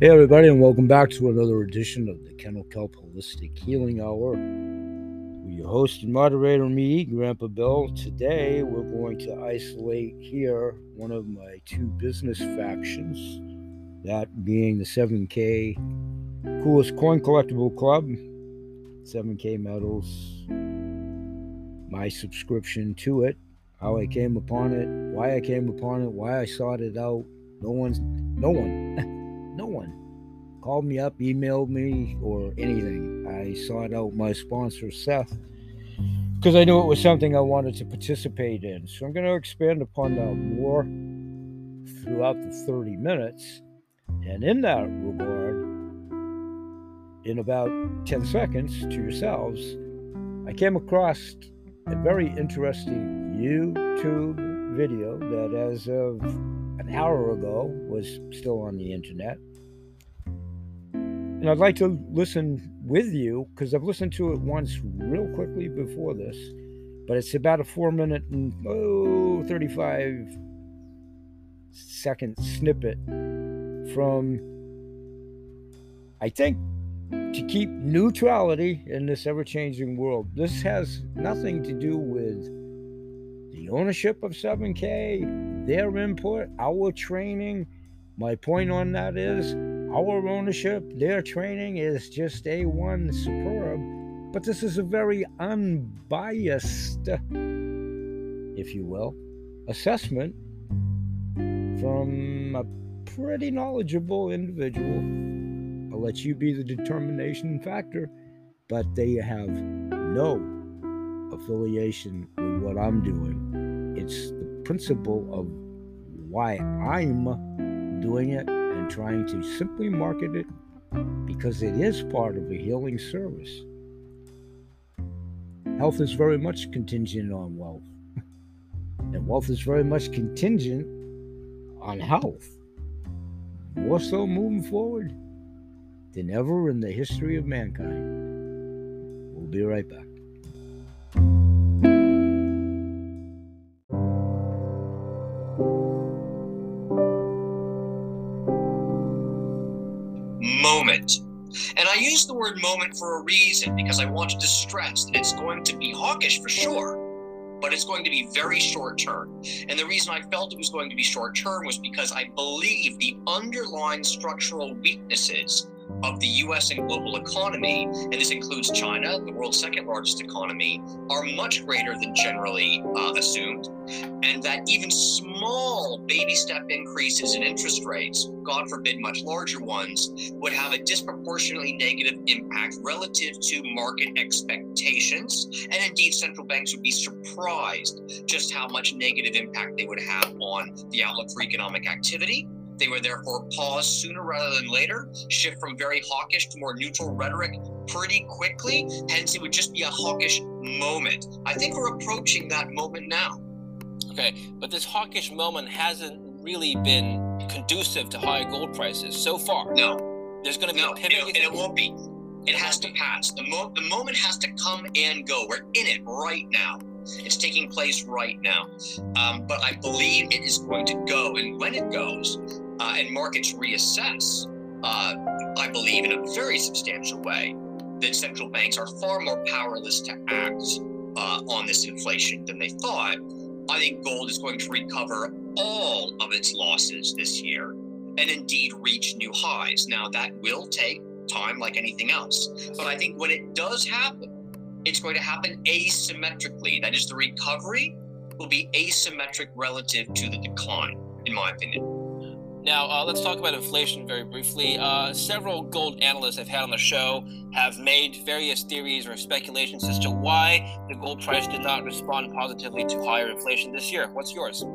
Hey, everybody, and welcome back to another edition of the Kennel Kelp Holistic Healing Hour. With your host and moderator, me, Grandpa Bill. Today, we're going to isolate here one of my two business factions, that being the 7K Coolest Coin Collectible Club, 7K Metals, my subscription to it, how I came upon it, why I came upon it, why I sought it out. No one's, no one. called me up, emailed me, or anything. I sought out my sponsor, Seth, because I knew it was something I wanted to participate in. So I'm going to expand upon that more throughout the 30 minutes. And in that regard, in about 10 seconds to yourselves, I came across a very interesting YouTube video that, as of an hour ago, was still on the internet. And I'd like to listen with you because I've listened to it once real quickly before this, but it's about a four minute and oh, 35 second snippet from, I think, to keep neutrality in this ever changing world. This has nothing to do with the ownership of 7K, their input, our training. My point on that is our ownership, their training is just A1 superb, but this is a very unbiased, if you will, assessment from a pretty knowledgeable individual. I'll let you be the determination factor, but they have no affiliation with what I'm doing. It's the principle of why I'm doing it and trying to simply market it because it is part of a healing service. Health is very much contingent on wealth, and wealth is very much contingent on health. More so moving forward than ever in the history of mankind. We'll be right back. And I use the word moment for a reason because I wanted to stress that it's going to be hawkish for sure, but it's going to be very short term. And the reason I felt it was going to be short term was because I believe the underlying structural weaknesses of the US and global economy, and this includes China, the world's second largest economy, are much greater than generally uh, assumed. And that even small baby step increases in interest rates, God forbid much larger ones, would have a disproportionately negative impact relative to market expectations. And indeed, central banks would be surprised just how much negative impact they would have on the outlook for economic activity they were therefore pause sooner rather than later, shift from very hawkish to more neutral rhetoric pretty quickly. Hence, it would just be a hawkish moment. I think we're approaching that moment now. Okay, but this hawkish moment hasn't really been conducive to high gold prices so far. No. There's going to be no, a pivot. And, and it won't be. It has to pass. The, mo- the moment has to come and go. We're in it right now. It's taking place right now. Um, but I believe it is going to go. And when it goes, uh, and markets reassess, uh, I believe, in a very substantial way, that central banks are far more powerless to act uh, on this inflation than they thought. I think gold is going to recover all of its losses this year and indeed reach new highs. Now, that will take time like anything else. But I think when it does happen, it's going to happen asymmetrically. That is, the recovery will be asymmetric relative to the decline, in my opinion. Now, uh, let's talk about inflation very briefly. Uh, several gold analysts I've had on the show have made various theories or speculations as to why the gold price did not respond positively to higher inflation this year. What's yours?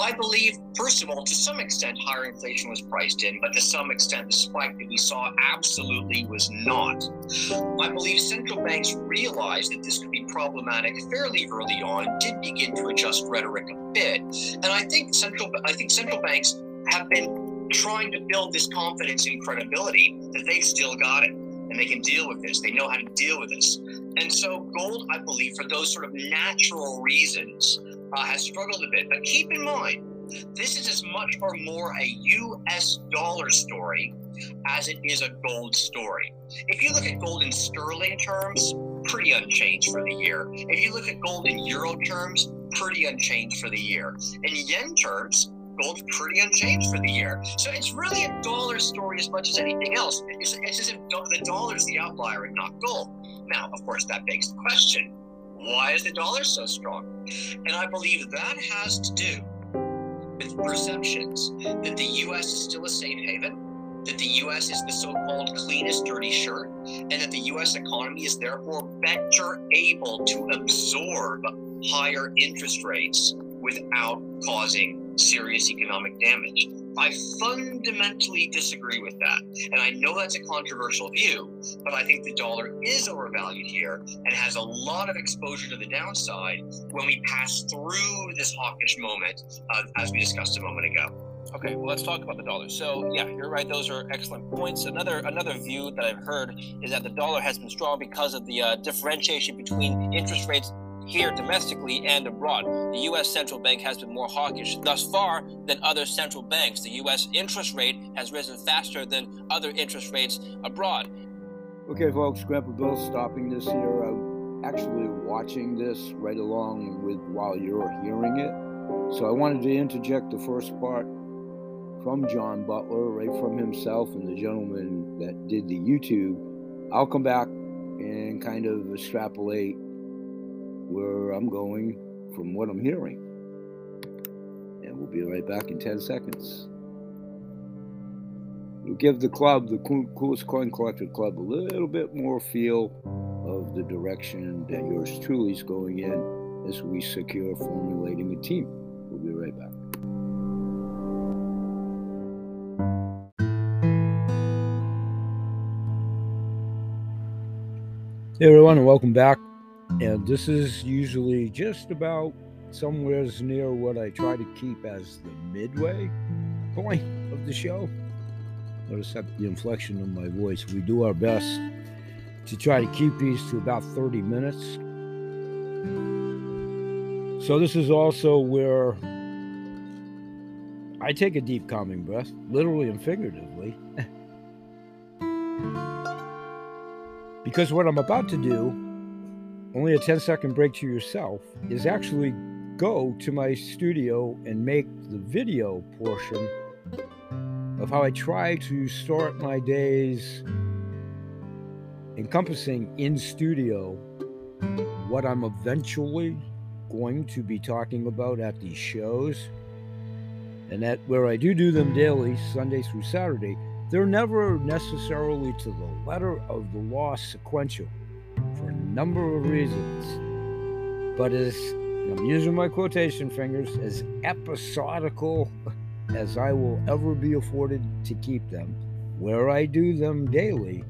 I believe, first of all, to some extent, higher inflation was priced in, but to some extent, the spike that we saw absolutely was not. I believe central banks realized that this could be problematic fairly early on, did begin to adjust rhetoric a bit, and I think central I think central banks have been trying to build this confidence and credibility that they've still got it and they can deal with this. They know how to deal with this. And so, gold, I believe, for those sort of natural reasons, uh, has struggled a bit. But keep in mind, This is as much or more a US dollar story as it is a gold story. If you look at gold in sterling terms, pretty unchanged for the year. If you look at gold in euro terms, pretty unchanged for the year. In yen terms, gold's pretty unchanged for the year. So it's really a dollar story as much as anything else. It's, it's as if the dollar is the outlier and not gold. Now, of course, that begs the question why is the dollar so strong? And I believe that has to do with perceptions that the US is still a safe haven that the US is the so called cleanest dirty shirt, and that the US economy is therefore better able to absorb higher interest rates without causing serious economic damage. I fundamentally disagree with that. And I know that's a controversial view, but I think the dollar is overvalued here and has a lot of exposure to the downside when we pass through this hawkish moment, uh, as we discussed a moment ago. Okay, well, let's talk about the dollar. So, yeah, you're right; those are excellent points. Another another view that I've heard is that the dollar has been strong because of the uh, differentiation between interest rates here domestically and abroad. The U.S. central bank has been more hawkish thus far than other central banks. The U.S. interest rate has risen faster than other interest rates abroad. Okay, folks, Grandpa Bill stopping this here. I'm actually watching this right along with while you're hearing it. So I wanted to interject the first part from John Butler, right from himself and the gentleman that did the YouTube. I'll come back and kind of extrapolate where I'm going from what I'm hearing. And we'll be right back in 10 seconds. We'll give the club, the Coolest Coin Collector Club, a little bit more feel of the direction that yours truly is going in as we secure formulating a team. We'll be right back. Hey everyone, and welcome back. And mm. this is usually just about somewhere near what I try to keep as the midway point of the show. Notice that the inflection of my voice. We do our best to try to keep these to about 30 minutes. So, this is also where I take a deep, calming breath, literally and figuratively. Because what I'm about to do, only a 10 second break to yourself, is actually go to my studio and make the video portion of how I try to start my days encompassing in studio what I'm eventually going to be talking about at these shows. And that where I do do them daily, Sunday through Saturday, they're never necessarily to the letter of the law sequential for a number of reasons, but as I'm using my quotation fingers, as episodical as I will ever be afforded to keep them, where I do them daily,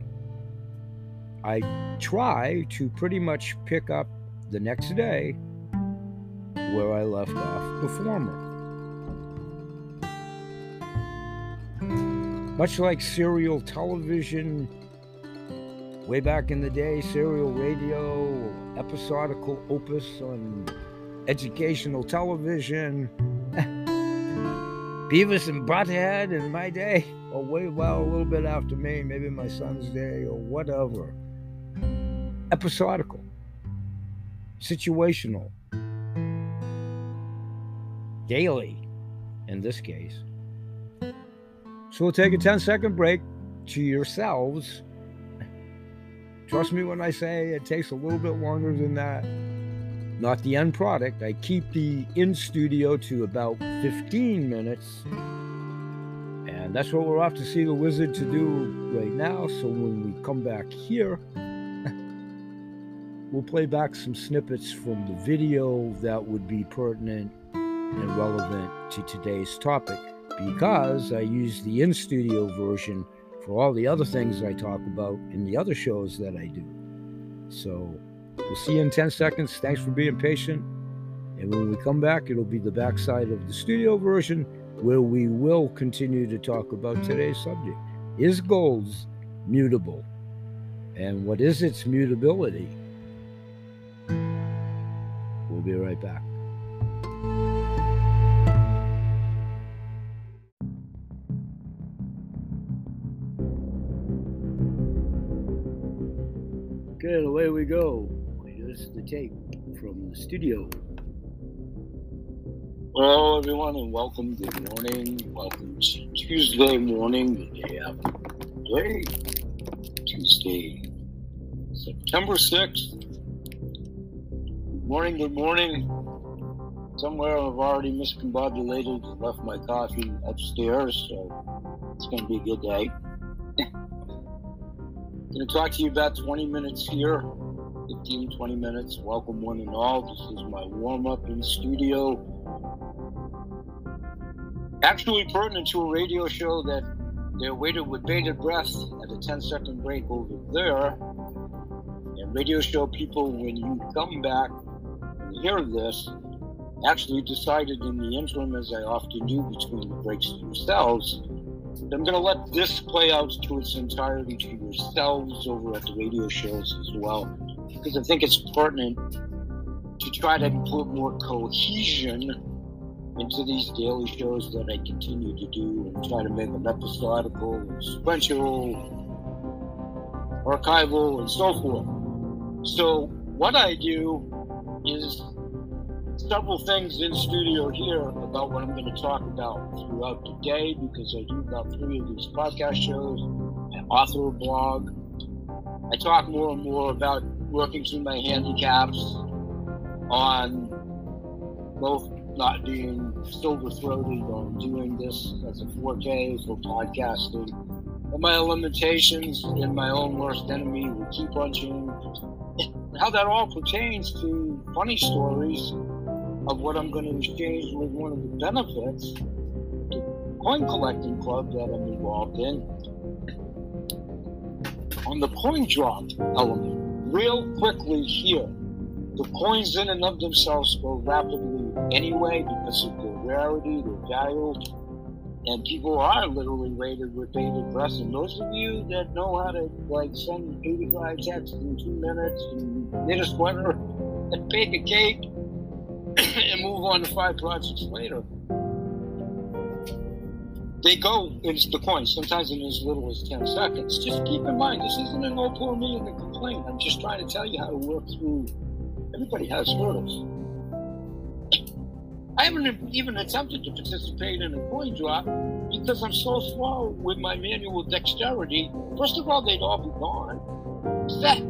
I try to pretty much pick up the next day where I left off the former. Much like serial television, way back in the day, serial radio, episodical opus on educational television, Beavis and Butthead in my day, or way well a little bit after me, maybe my son's day, or whatever. Episodical, situational, daily, in this case. So we'll take a 10 second break to yourselves. Trust me when I say it takes a little bit longer than that. Not the end product. I keep the in studio to about 15 minutes. And that's what we're off to see the wizard to do right now. So when we come back here, we'll play back some snippets from the video that would be pertinent and relevant to today's topic because I use the in studio version for all the other things I talk about in the other shows that I do. So we'll see you in 10 seconds. Thanks for being patient. And when we come back, it'll be the backside of the studio version where we will continue to talk about today's subject. Is gold mutable? And what is its mutability? We'll be right back. And away we go. Here's the tape from the studio. Hello, everyone, and welcome. Good morning. Welcome to Tuesday morning, the day after today, Tuesday, September 6th. Good morning, good morning. Somewhere I've already miscombobulated and left my coffee upstairs, so it's going to be a good day. Going to talk to you about 20 minutes here. 15 20 minutes. Welcome one and all. This is my warm-up in studio. Actually pertinent to a radio show that they're waited with bated breath at a 10 second break over there. And radio show people when you come back and hear this actually decided in the interim as i often do between the breaks themselves I'm going to let this play out to its entirety to yourselves over at the radio shows as well, because I think it's pertinent to try to put more cohesion into these daily shows that I continue to do and try to make them episodical, sequential, archival, and so forth. So, what I do is several things in studio here about what I'm going to talk about throughout the day because I do about three of these podcast shows. I author a blog. I talk more and more about working through my handicaps on both not being silver throated on doing this as a 4K for podcasting and my limitations and my own worst enemy with keep punching how that all pertains to funny stories of what I'm going to exchange with one of the benefits, the coin collecting club that I'm involved in, on the coin drop element. Real quickly here, the coins in and of themselves go rapidly anyway because of their rarity, their value, and people are literally rated with bated breath. And those of you that know how to like send 85 texts in two minutes and knit a sweater and bake a cake and move on to five projects later. They go into the coin, sometimes in as little as 10 seconds. Just keep in mind, this isn't an oh, poor me in the complaint. I'm just trying to tell you how to work through. Everybody has hurdles. I haven't even attempted to participate in a coin drop because I'm so slow with my manual dexterity. First of all, they'd all be gone. Second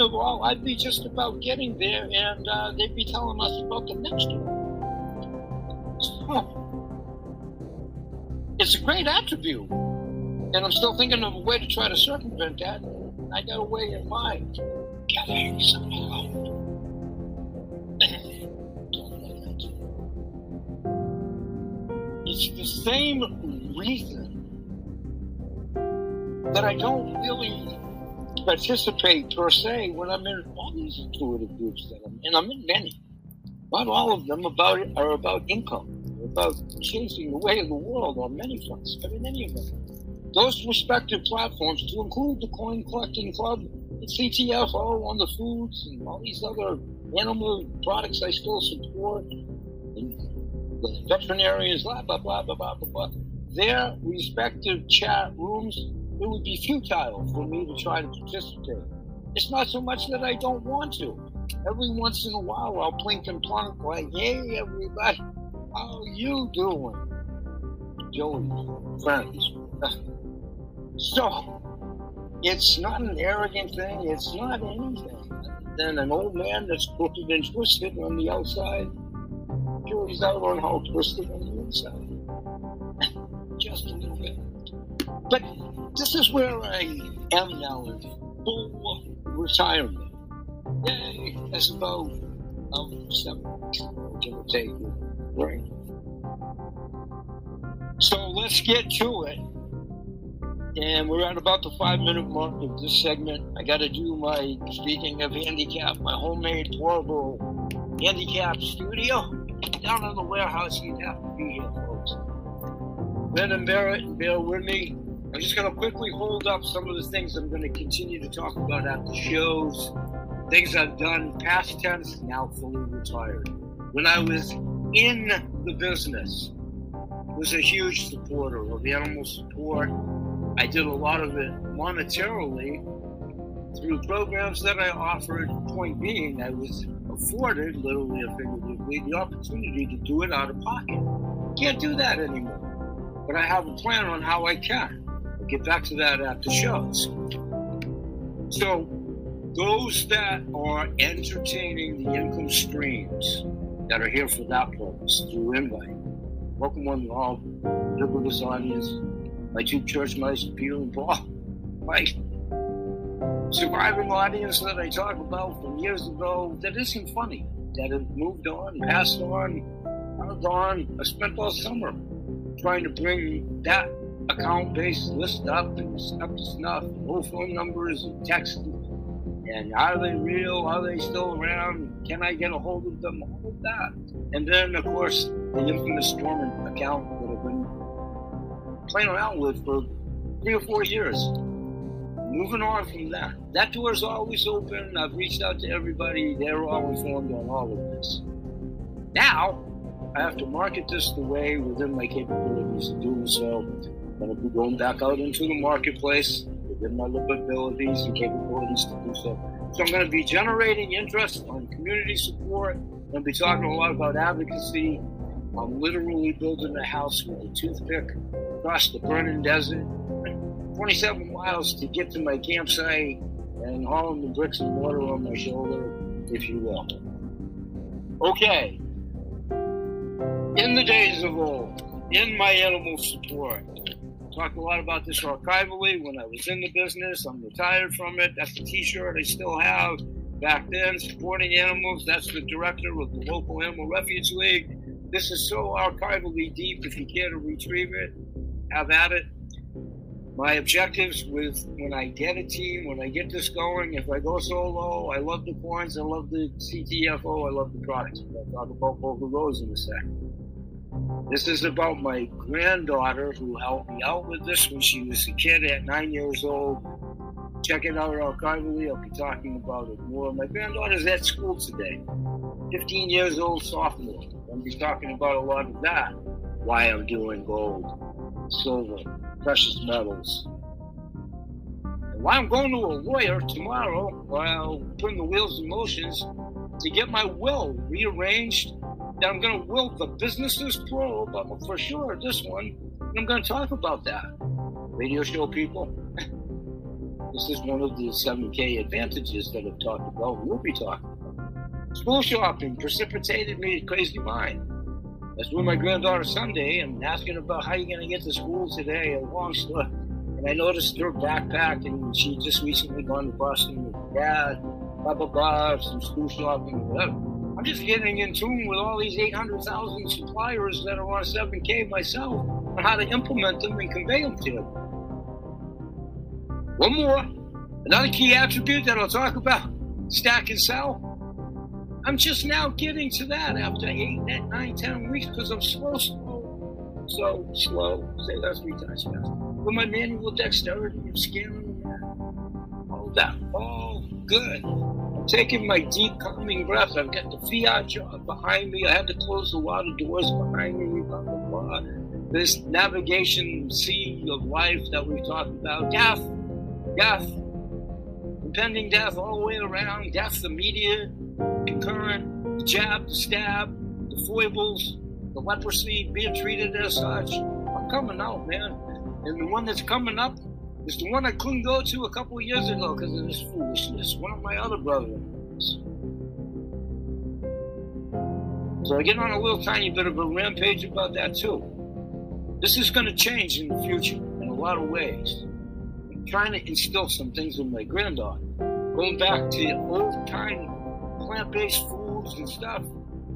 of all, I'd be just about getting there and uh, they'd be telling us about the next one. So, it's a great attribute. And I'm still thinking of a way to try to circumvent that. I got a way in mind. Getting. It's the same reason that I don't really participate per se when I'm in all these intuitive groups that I'm and I'm in many. Not all of them about are about income, about changing the way of the world on many fronts, but in any them, Those respective platforms, to include the Coin Collecting Club, the CTFO on the foods and all these other animal products I still support, and the veterinarians, blah blah blah blah blah blah blah. Their respective chat rooms it would be futile for me to try to participate. It's not so much that I don't want to. Every once in a while, I'll plink and plunk like, "Hey, everybody, how you doing?" Joey, friends. so, it's not an arrogant thing. It's not anything than an old man that's crooked and twisted on the outside. Joey's out on how twisted on the inside. Just a little bit. But this is where I am now in full retirement. Yay, that's about um, seven give or take. Right. So let's get to it. And we're at about the five minute mark of this segment. I got to do my, speaking of handicap, my homemade portable handicap studio down in the warehouse. You'd have to be here, folks. Then and Barrett, and bear with me. I'm just going to quickly hold up some of the things I'm going to continue to talk about at the shows, things I've done past tense, now fully retired. When I was in the business, was a huge supporter of animal support. I did a lot of it monetarily through programs that I offered. Point being, I was afforded, literally or figuratively, the opportunity to do it out of pocket. Can't do that anymore. But I have a plan on how I can. Get back to that after shows. So, those that are entertaining the income streams that are here for that purpose through invite, welcome one all, ubiquitous audience, my two church mice, Peter and Paul, my surviving audience that I talk about from years ago that isn't funny, that have moved on, passed on, moved on. I spent all summer trying to bring that account based list up and up to snuff, no phone numbers and text. And are they real? Are they still around? Can I get a hold of them? All of that. And then, of course, the infamous dormant account that I've been playing around with for three or four years moving on from that. That door is always open. I've reached out to everybody. They're all informed on all of this. Now, I have to market this the way within my capabilities of doing so. I'm going to be going back out into the marketplace within my little abilities and capabilities to do so. So I'm going to be generating interest on community support. I'm going to be talking a lot about advocacy. I'm literally building a house with a toothpick across the burning desert 27 miles to get to my campsite and hauling the bricks and mortar on my shoulder, if you will. Okay. In the days of old, in my animal support, talked a lot about this archivally when I was in the business. I'm retired from it. That's the T-shirt I still have. Back then, supporting animals. That's the director of the local Animal Refuge League. This is so archivally deep. If you care to retrieve it, have at it my objectives with when I get a team, when I get this going, if I go solo, I love the points, I love the CTFO, I love the products. I'll talk about both of those in a second. This is about my granddaughter who helped me out with this when she was a kid at nine years old. Check it out archivally. I'll be talking about it more. My granddaughter's at school today, 15 years old, sophomore. I'll be talking about a lot of that. Why I'm doing gold, silver, precious metals. And while I'm going to a lawyer tomorrow, while putting the wheels in motions to get my will rearranged, that I'm going to will the businesses plural, but for sure this one, I'm going to talk about that. Radio show people. this is one of the 7K advantages that I've talked about. We'll be talking about. School shopping precipitated me crazy mind. I was with my granddaughter Sunday and asking about how you're going to get to school today. A long story. And I noticed her backpack, and she just recently gone to Boston with dad, blah, blah, blah, some school shopping, whatever. I'm just getting in tune with all these 800,000 suppliers that are on 7K myself on how to implement them and convey them to them. One more, another key attribute that I'll talk about stack and sell I'm just now getting to that after eight, nine, ten weeks because I'm slow, slow, so slow. Say that three times fast. With my manual dexterity of scanning all that, all good. Taking my deep, calming breath. I've got the fiat behind me. I had to close a lot of doors behind me. Blah blah blah. This navigation sea of life that we talked about, death, death, impending death all the way around, death, the media concurrent, the jab, the stab, the foibles, the leprosy, being treated as such. I'm coming out, man. And the one that's coming up is the one I couldn't go to a couple of years ago because of this foolishness. One of my other brothers. So I get on a little tiny bit of a rampage about that too. This is going to change in the future in a lot of ways. I'm trying to instill some things with my granddaughter. Going back to old time plant-based foods and stuff.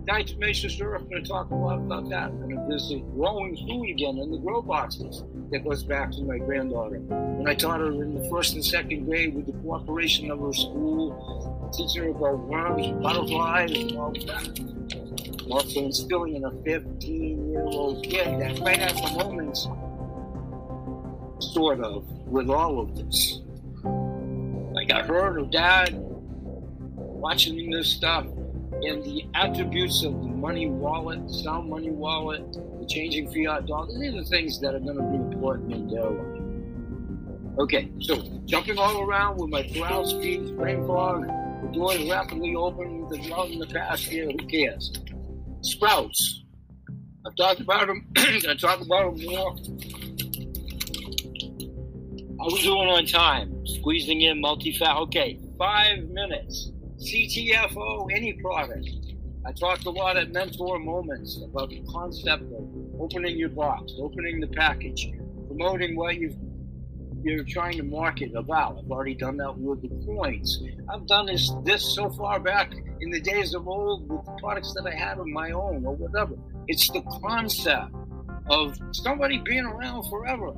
Diatomaceous syrup, I'm going to talk a lot about that. I'm going to visit growing food again in the grow boxes. That goes back to my granddaughter. When I taught her in the first and second grade with the cooperation of her school, teaching her about worms, butterflies, and all that. I'm also instilling in a 15-year-old kid that right at the moment, sort of, with all of this. Like I heard her dad watching this stuff and the attributes of the money wallet, the sound money wallet, the changing fiat dollar, these are the things that are going to be important in their life. Okay, so jumping all around with my brow speeds, brain fog, the doors rapidly open, the drought in the past here, who cares? Sprouts. I've talked about them, I talk about them more. I was doing on time, squeezing in multi-fat. Okay, five minutes. CTFO, any product. I talked a lot at Mentor Moments about the concept of opening your box, opening the package, promoting what you've you're trying to market about. I've already done that with the coins. I've done this this so far back in the days of old with the products that I had of my own or whatever. It's the concept of somebody being around forever.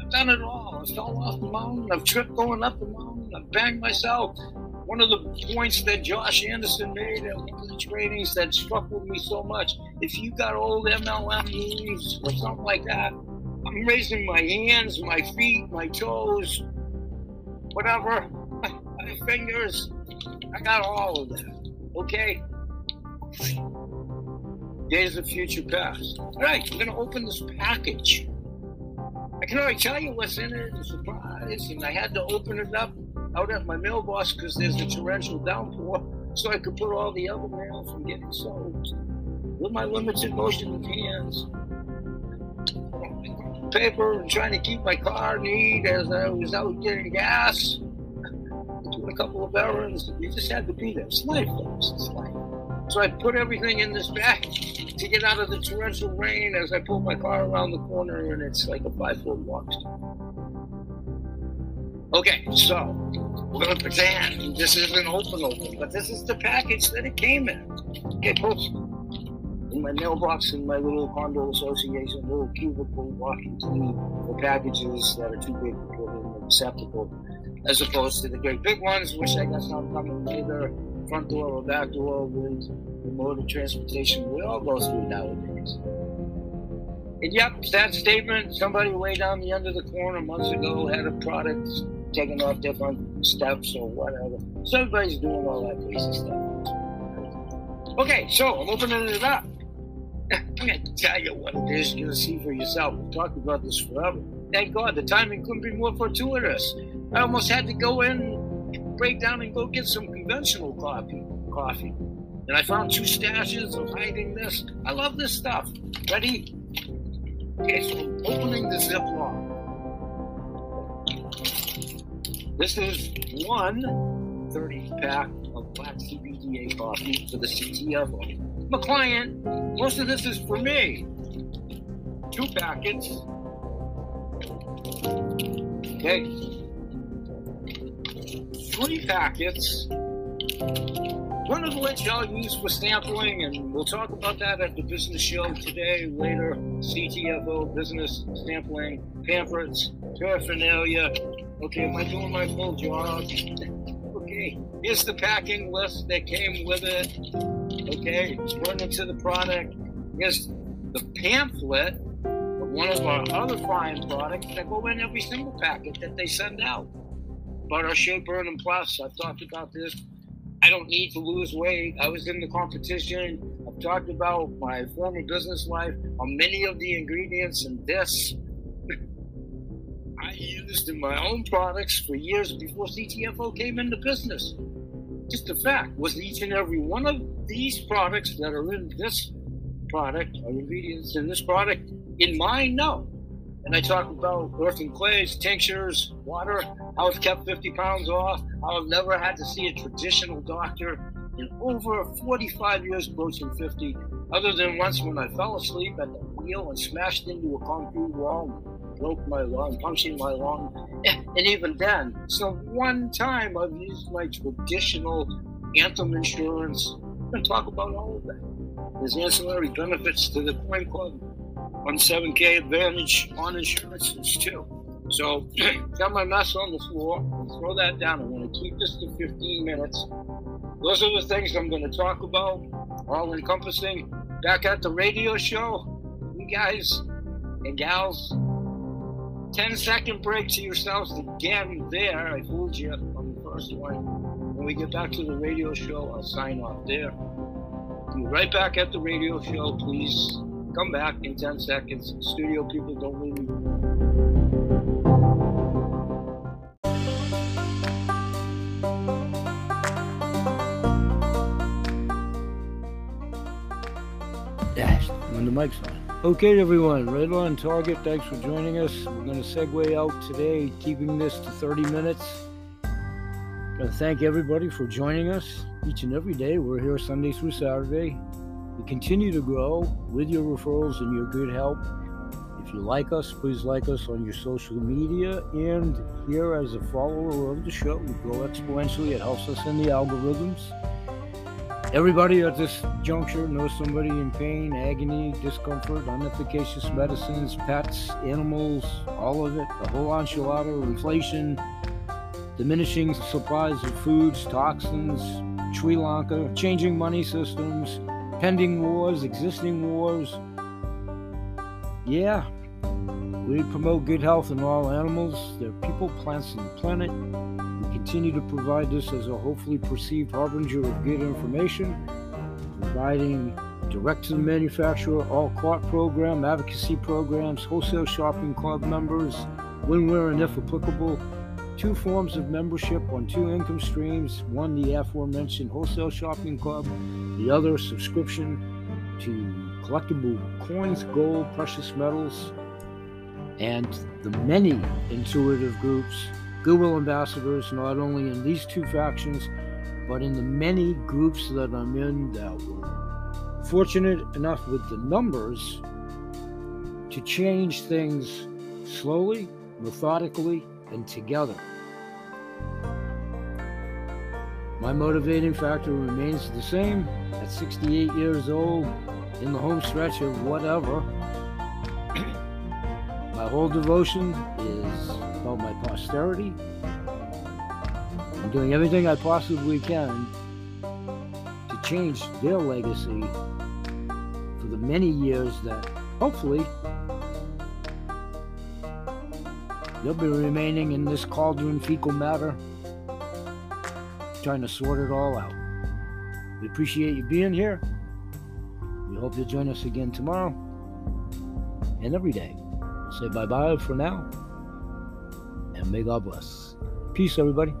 I've done it all. I fell off the mountain. I've tripped going up the mountain. I've banged myself. One of the points that Josh Anderson made at one of the trainings that struck with me so much, if you got old MLM moves or something like that, I'm raising my hands, my feet, my toes, whatever, my fingers. I got all of that. Okay? Days of future past. All right, I'm going to open this package. I can already tell you what's in it, a surprise, and I had to open it up out at my mailbox because there's a torrential downpour, so I could put all the other mail from getting soaked with my limited motion of hands paper and trying to keep my car neat as I was out getting gas, doing a couple of errands. You just had to be there. It's life, folks. It's life. So I put everything in this bag to get out of the torrential rain as I pull my car around the corner, and it's like a five foot walk. Okay, so we're gonna pretend this isn't open open, but this is the package that it came in. Okay, folks in my mailbox in my little condo association, little cubicle walking to the packages that are too big to put in the receptacle, as opposed to the great big ones, which I guess I'm coming either front door or back door with the mode of transportation we all go through nowadays. And yep, that statement, somebody way down the end of the corner months ago had a product taking off different steps or whatever. So everybody's doing all that crazy stuff. Okay, so I'm opening it up. I'm to tell you what it is. You're to see for yourself. We've talked about this forever. Thank God the timing couldn't be more fortuitous. I almost had to go in, break down, and go get some conventional coffee. Coffee, and I found two stashes of hiding this. I love this stuff. Ready? Okay, so opening the Ziploc. This is one 30 pack of black CBDA coffee for the CTFO. I'm a client. Most of this is for me. Two packets. Okay. Three packets. One of which I'll use for sampling, and we'll talk about that at the business show today, later. CTFO, business sampling, pamphlets, paraphernalia. Okay, am I doing my full job? okay, here's the packing list that came with it. Okay, according to the product, here's the pamphlet of one of our other fine products that go in every single packet that they send out. But our Burn and Plus, I've talked about this. I don't need to lose weight. I was in the competition. I've talked about my former business life on many of the ingredients in this. I used in my own products for years before CTFO came into business just a fact. Was each and every one of these products that are in this product, or ingredients in this product, in mine? No. And I talk about earth and clays, tinctures, water, how I've kept 50 pounds off, how I've never had to see a traditional doctor in over 45 years, approaching 50, other than once when I fell asleep at the wheel and smashed into a concrete wall broke my lung, punctured my lung, and even then, so one time I've used my traditional Anthem insurance. To talk about all of that. There's ancillary benefits to the Coin Club on 7K Advantage on insurances too. So, got my mess on the floor. Throw that down. I'm going to keep this to 15 minutes. Those are the things I'm going to talk about, all encompassing. Back at the radio show, you guys and gals 10 second break to yourselves again there. I fooled you on the first one. When we get back to the radio show, I'll sign off there. Be right back at the radio show. Please come back in 10 seconds. Studio people, don't leave me. When the mic's on. Okay, everyone, right on target. Thanks for joining us. We're going to segue out today, keeping this to 30 minutes. I thank everybody for joining us each and every day. We're here Sunday through Saturday. We continue to grow with your referrals and your good help. If you like us, please like us on your social media and here as a follower of the show. We grow exponentially. It helps us in the algorithms. Everybody at this juncture knows somebody in pain, agony, discomfort, unefficacious medicines, pets, animals, all of it, the whole enchilada, inflation, diminishing supplies of foods, toxins, Sri Lanka, changing money systems, pending wars, existing wars. Yeah, we promote good health in all animals, their people, plants, and the planet. Continue to provide this as a hopefully perceived harbinger of good information, providing direct to the manufacturer, all CART program, advocacy programs, wholesale shopping club members, when, where, and if applicable, two forms of membership on two income streams one the aforementioned wholesale shopping club the other subscription to collectible coins gold precious metals and the many intuitive groups goodwill ambassadors not only in these two factions but in the many groups that i'm in that were fortunate enough with the numbers to change things slowly methodically and together. My motivating factor remains the same at 68 years old, in the home stretch of whatever. my whole devotion is about my posterity. I'm doing everything I possibly can to change their legacy for the many years that hopefully They'll be remaining in this cauldron fecal matter, trying to sort it all out. We appreciate you being here. We hope you'll join us again tomorrow and every day. Say bye bye for now, and may God bless. Peace, everybody.